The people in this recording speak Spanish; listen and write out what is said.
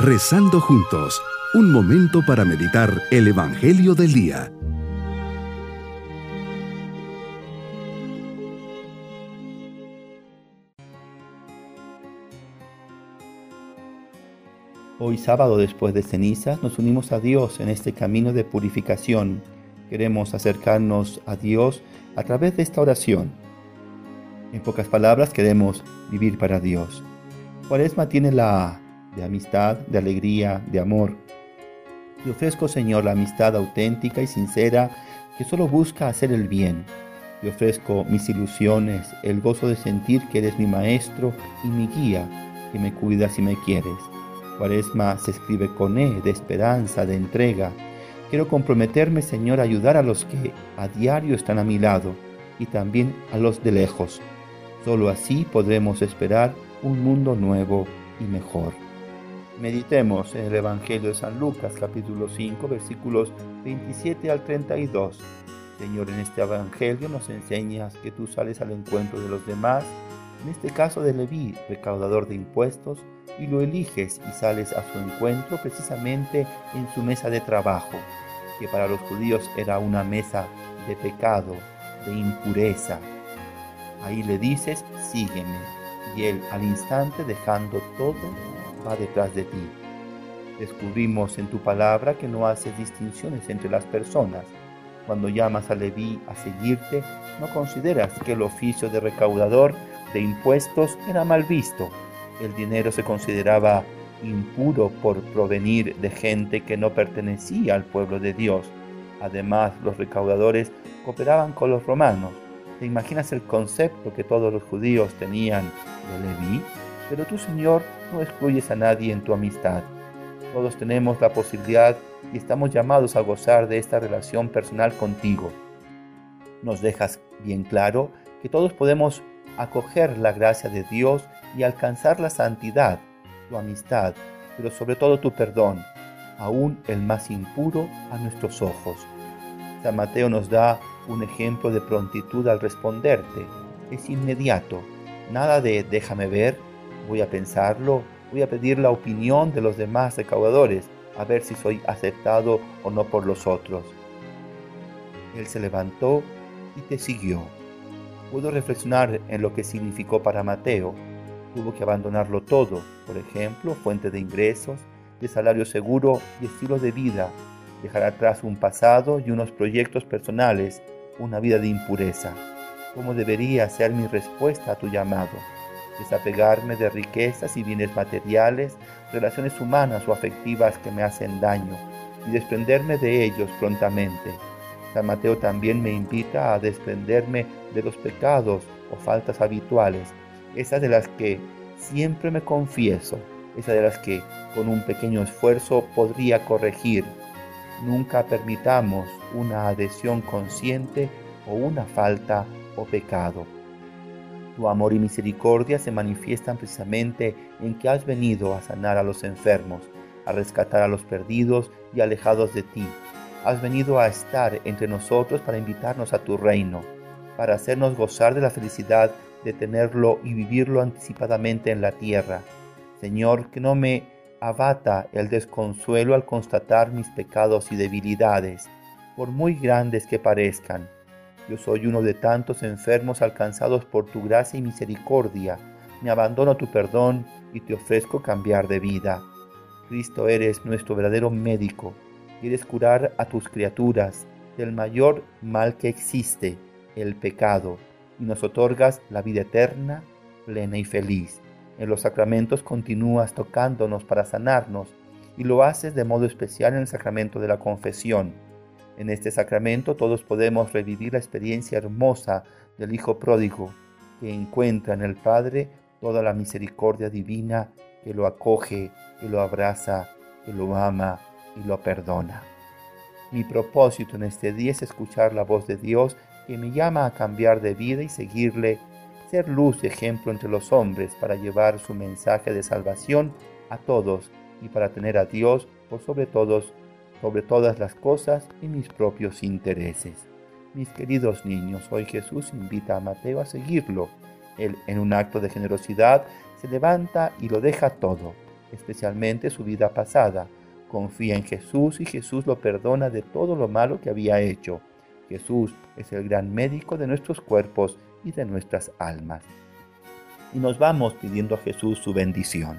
Rezando juntos, un momento para meditar el Evangelio del Día. Hoy sábado después de cenizas nos unimos a Dios en este camino de purificación. Queremos acercarnos a Dios a través de esta oración. En pocas palabras, queremos vivir para Dios. Cuaresma tiene la de amistad, de alegría, de amor. Te ofrezco, Señor, la amistad auténtica y sincera que solo busca hacer el bien. Te ofrezco mis ilusiones, el gozo de sentir que eres mi maestro y mi guía, que me cuidas y me quieres. Cuaresma se escribe con E, de esperanza, de entrega. Quiero comprometerme, Señor, a ayudar a los que a diario están a mi lado y también a los de lejos. Solo así podremos esperar un mundo nuevo y mejor. Meditemos en el Evangelio de San Lucas capítulo 5 versículos 27 al 32. Señor, en este Evangelio nos enseñas que tú sales al encuentro de los demás, en este caso de Leví, recaudador de impuestos, y lo eliges y sales a su encuentro precisamente en su mesa de trabajo, que para los judíos era una mesa de pecado, de impureza. Ahí le dices, sígueme, y él al instante dejando todo va detrás de ti. Descubrimos en tu palabra que no haces distinciones entre las personas. Cuando llamas a Leví a seguirte, no consideras que el oficio de recaudador de impuestos era mal visto el dinero se consideraba impuro por provenir de gente que no pertenecía al pueblo de Dios. Además, los recaudadores cooperaban con los romanos. ¿Te imaginas el concepto que todos los judíos tenían de Leví? Pero tú, Señor, no excluyes a nadie en tu amistad. Todos tenemos la posibilidad y estamos llamados a gozar de esta relación personal contigo. Nos dejas bien claro que todos podemos acoger la gracia de Dios y alcanzar la santidad, tu amistad, pero sobre todo tu perdón, aún el más impuro a nuestros ojos. San Mateo nos da un ejemplo de prontitud al responderte. Es inmediato, nada de déjame ver, voy a pensarlo, voy a pedir la opinión de los demás recaudadores, a ver si soy aceptado o no por los otros. Él se levantó y te siguió. Puedo reflexionar en lo que significó para Mateo tuvo que abandonarlo todo, por ejemplo, fuente de ingresos, de salario seguro y estilo de vida, dejar atrás un pasado y unos proyectos personales, una vida de impureza. ¿Cómo debería ser mi respuesta a tu llamado? Desapegarme de riquezas y bienes materiales, relaciones humanas o afectivas que me hacen daño y desprenderme de ellos prontamente. San Mateo también me invita a desprenderme de los pecados o faltas habituales esas de las que siempre me confieso, esas de las que con un pequeño esfuerzo podría corregir. Nunca permitamos una adhesión consciente o una falta o pecado. Tu amor y misericordia se manifiestan precisamente en que has venido a sanar a los enfermos, a rescatar a los perdidos y alejados de ti. Has venido a estar entre nosotros para invitarnos a tu reino, para hacernos gozar de la felicidad de tenerlo y vivirlo anticipadamente en la tierra. Señor, que no me abata el desconsuelo al constatar mis pecados y debilidades, por muy grandes que parezcan. Yo soy uno de tantos enfermos alcanzados por tu gracia y misericordia. Me abandono tu perdón y te ofrezco cambiar de vida. Cristo eres nuestro verdadero médico. Quieres curar a tus criaturas del mayor mal que existe, el pecado y nos otorgas la vida eterna, plena y feliz. En los sacramentos continúas tocándonos para sanarnos y lo haces de modo especial en el sacramento de la confesión. En este sacramento todos podemos revivir la experiencia hermosa del Hijo pródigo, que encuentra en el Padre toda la misericordia divina que lo acoge, que lo abraza, que lo ama y lo perdona. Mi propósito en este día es escuchar la voz de Dios que me llama a cambiar de vida y seguirle, ser luz y ejemplo entre los hombres para llevar su mensaje de salvación a todos y para tener a Dios por sobre todos, sobre todas las cosas y mis propios intereses. Mis queridos niños, hoy Jesús invita a Mateo a seguirlo. Él, en un acto de generosidad, se levanta y lo deja todo. especialmente su vida pasada. Confía en Jesús y Jesús lo perdona de todo lo malo que había hecho. Jesús es el gran médico de nuestros cuerpos y de nuestras almas. Y nos vamos pidiendo a Jesús su bendición.